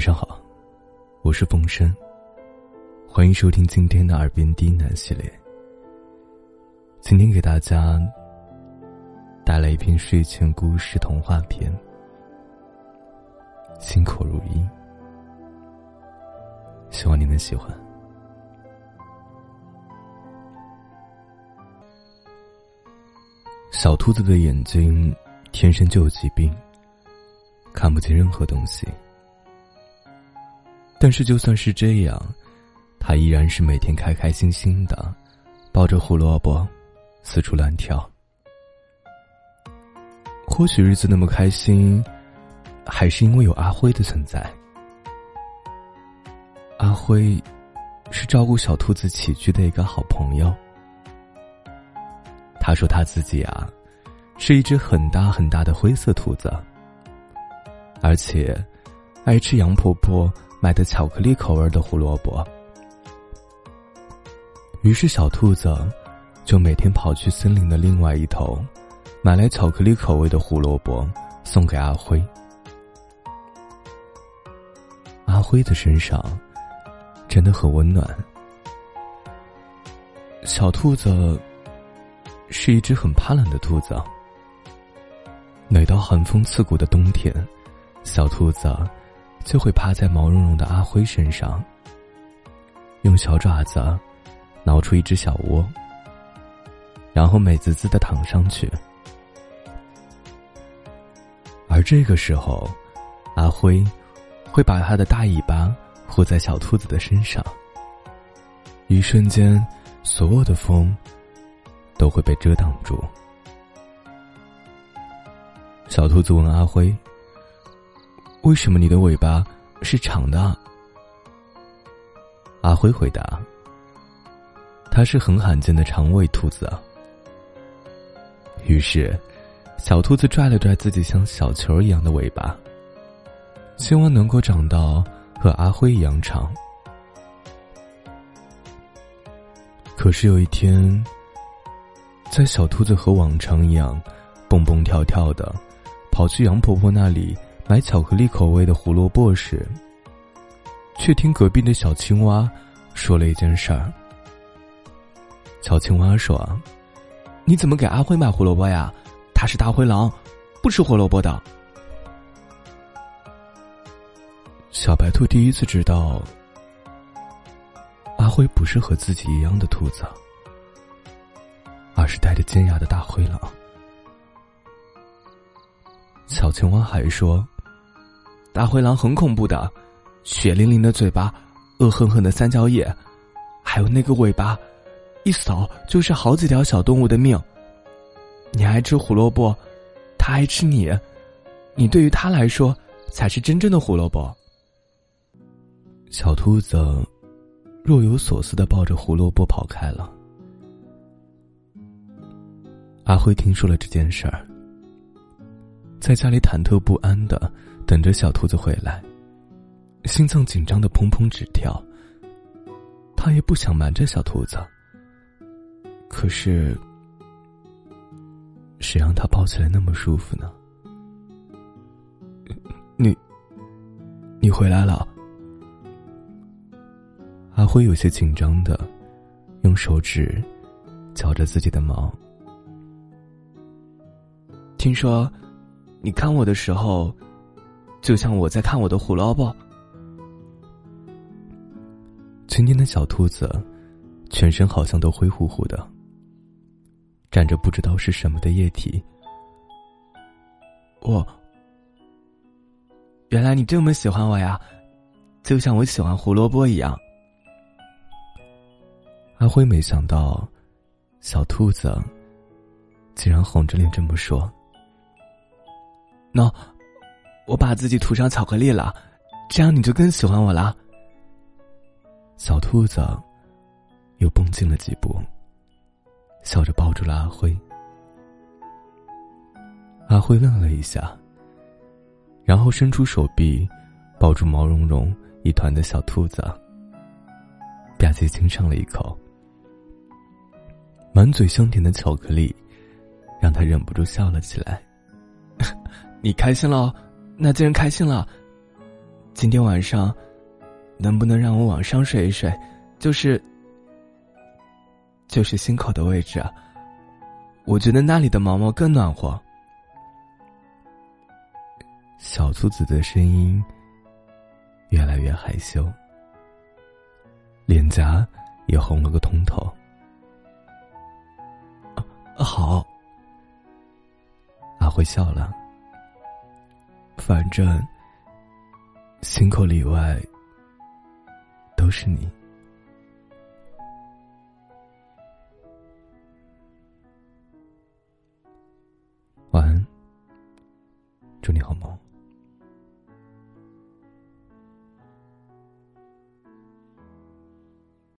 晚上好，我是风声。欢迎收听今天的耳边低喃系列。今天给大家带来一篇睡前故事童话片，心口如一，希望你能喜欢。小兔子的眼睛天生就有疾病，看不见任何东西。但是就算是这样，他依然是每天开开心心的，抱着胡萝卜四处乱跳。或许日子那么开心，还是因为有阿辉的存在。阿辉是照顾小兔子起居的一个好朋友。他说他自己啊，是一只很大很大的灰色兔子，而且爱吃杨婆婆买的巧克力口味的胡萝卜。于是小兔子就每天跑去森林的另外一头，买来巧克力口味的胡萝卜送给阿辉。阿辉的身上真的很温暖。小兔子。是一只很怕冷的兔子。每到寒风刺骨的冬天，小兔子就会趴在毛茸茸的阿辉身上，用小爪子挠出一只小窝，然后美滋滋的躺上去。而这个时候，阿辉会把他的大尾巴护在小兔子的身上，一瞬间，所有的风。都会被遮挡住。小兔子问阿辉：“为什么你的尾巴是长的？”阿辉回答：“它是很罕见的长尾兔子。”于是，小兔子拽了拽自己像小球一样的尾巴，希望能够长到和阿辉一样长。可是有一天。在小兔子和往常一样，蹦蹦跳跳的跑去杨婆婆那里买巧克力口味的胡萝卜时，却听隔壁的小青蛙说了一件事儿。小青蛙说：“你怎么给阿辉买胡萝卜呀？他是大灰狼，不吃胡萝卜的。”小白兔第一次知道，阿辉不是和自己一样的兔子。而是带着尖牙的大灰狼。小青蛙还说：“大灰狼很恐怖的，血淋淋的嘴巴，恶狠狠的三角眼，还有那个尾巴，一扫就是好几条小动物的命。你爱吃胡萝卜，它爱吃你，你对于它来说才是真正的胡萝卜。”小兔子若有所思的抱着胡萝卜跑开了。阿辉听说了这件事儿，在家里忐忑不安的等着小兔子回来，心脏紧张的砰砰直跳。他也不想瞒着小兔子，可是，谁让他抱起来那么舒服呢？你，你回来了。阿辉有些紧张的，用手指绞着自己的毛。听说，你看我的时候，就像我在看我的胡萝卜。今天的小兔子，全身好像都灰乎乎的，沾着不知道是什么的液体。我，原来你这么喜欢我呀，就像我喜欢胡萝卜一样。阿辉没想到，小兔子竟然红着脸这么说。喏，我把自己涂上巧克力了，这样你就更喜欢我了。小兔子又蹦进了几步，笑着抱住了阿辉。阿辉愣了一下，然后伸出手臂，抱住毛茸茸一团的小兔子，吧唧亲上了一口，满嘴香甜的巧克力，让他忍不住笑了起来。你开心了，那既然开心了，今天晚上，能不能让我往上睡一睡？就是，就是心口的位置啊。我觉得那里的毛毛更暖和。小兔子的声音越来越害羞，脸颊也红了个通透。好，阿辉笑了。反正心口里外都是你。晚安，祝你好梦。